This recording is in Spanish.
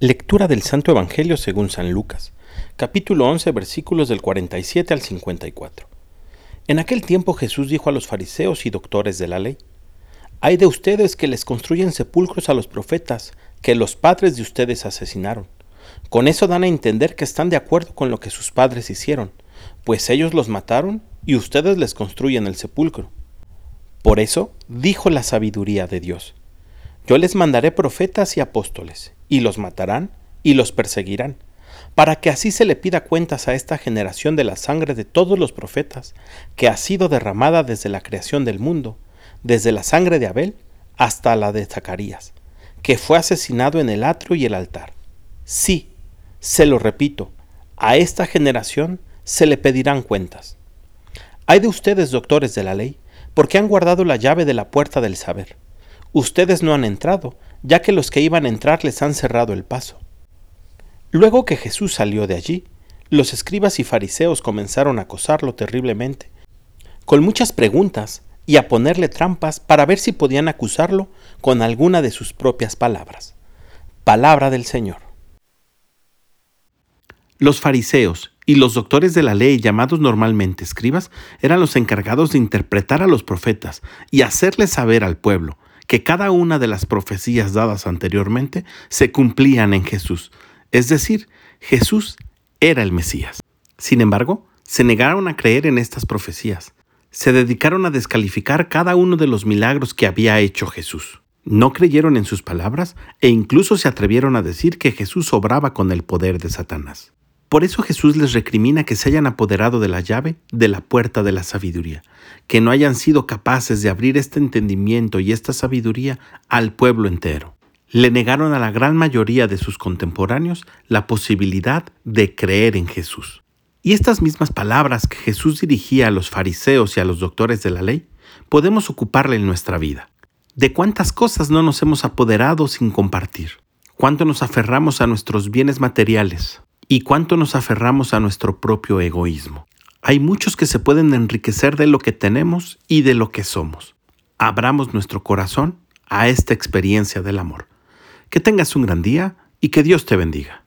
Lectura del Santo Evangelio según San Lucas, capítulo 11, versículos del 47 al 54. En aquel tiempo Jesús dijo a los fariseos y doctores de la ley, Hay de ustedes que les construyen sepulcros a los profetas, que los padres de ustedes asesinaron. Con eso dan a entender que están de acuerdo con lo que sus padres hicieron, pues ellos los mataron y ustedes les construyen el sepulcro. Por eso dijo la sabiduría de Dios. Yo les mandaré profetas y apóstoles, y los matarán y los perseguirán, para que así se le pida cuentas a esta generación de la sangre de todos los profetas, que ha sido derramada desde la creación del mundo, desde la sangre de Abel hasta la de Zacarías, que fue asesinado en el atrio y el altar. Sí, se lo repito, a esta generación se le pedirán cuentas. Hay de ustedes, doctores de la ley, porque han guardado la llave de la puerta del saber. Ustedes no han entrado, ya que los que iban a entrar les han cerrado el paso. Luego que Jesús salió de allí, los escribas y fariseos comenzaron a acosarlo terriblemente, con muchas preguntas y a ponerle trampas para ver si podían acusarlo con alguna de sus propias palabras. Palabra del Señor. Los fariseos y los doctores de la ley, llamados normalmente escribas, eran los encargados de interpretar a los profetas y hacerles saber al pueblo que cada una de las profecías dadas anteriormente se cumplían en Jesús, es decir, Jesús era el Mesías. Sin embargo, se negaron a creer en estas profecías, se dedicaron a descalificar cada uno de los milagros que había hecho Jesús. No creyeron en sus palabras e incluso se atrevieron a decir que Jesús obraba con el poder de Satanás. Por eso Jesús les recrimina que se hayan apoderado de la llave de la puerta de la sabiduría, que no hayan sido capaces de abrir este entendimiento y esta sabiduría al pueblo entero. Le negaron a la gran mayoría de sus contemporáneos la posibilidad de creer en Jesús. Y estas mismas palabras que Jesús dirigía a los fariseos y a los doctores de la ley, podemos ocuparle en nuestra vida. ¿De cuántas cosas no nos hemos apoderado sin compartir? ¿Cuánto nos aferramos a nuestros bienes materiales, y cuánto nos aferramos a nuestro propio egoísmo. Hay muchos que se pueden enriquecer de lo que tenemos y de lo que somos. Abramos nuestro corazón a esta experiencia del amor. Que tengas un gran día y que Dios te bendiga.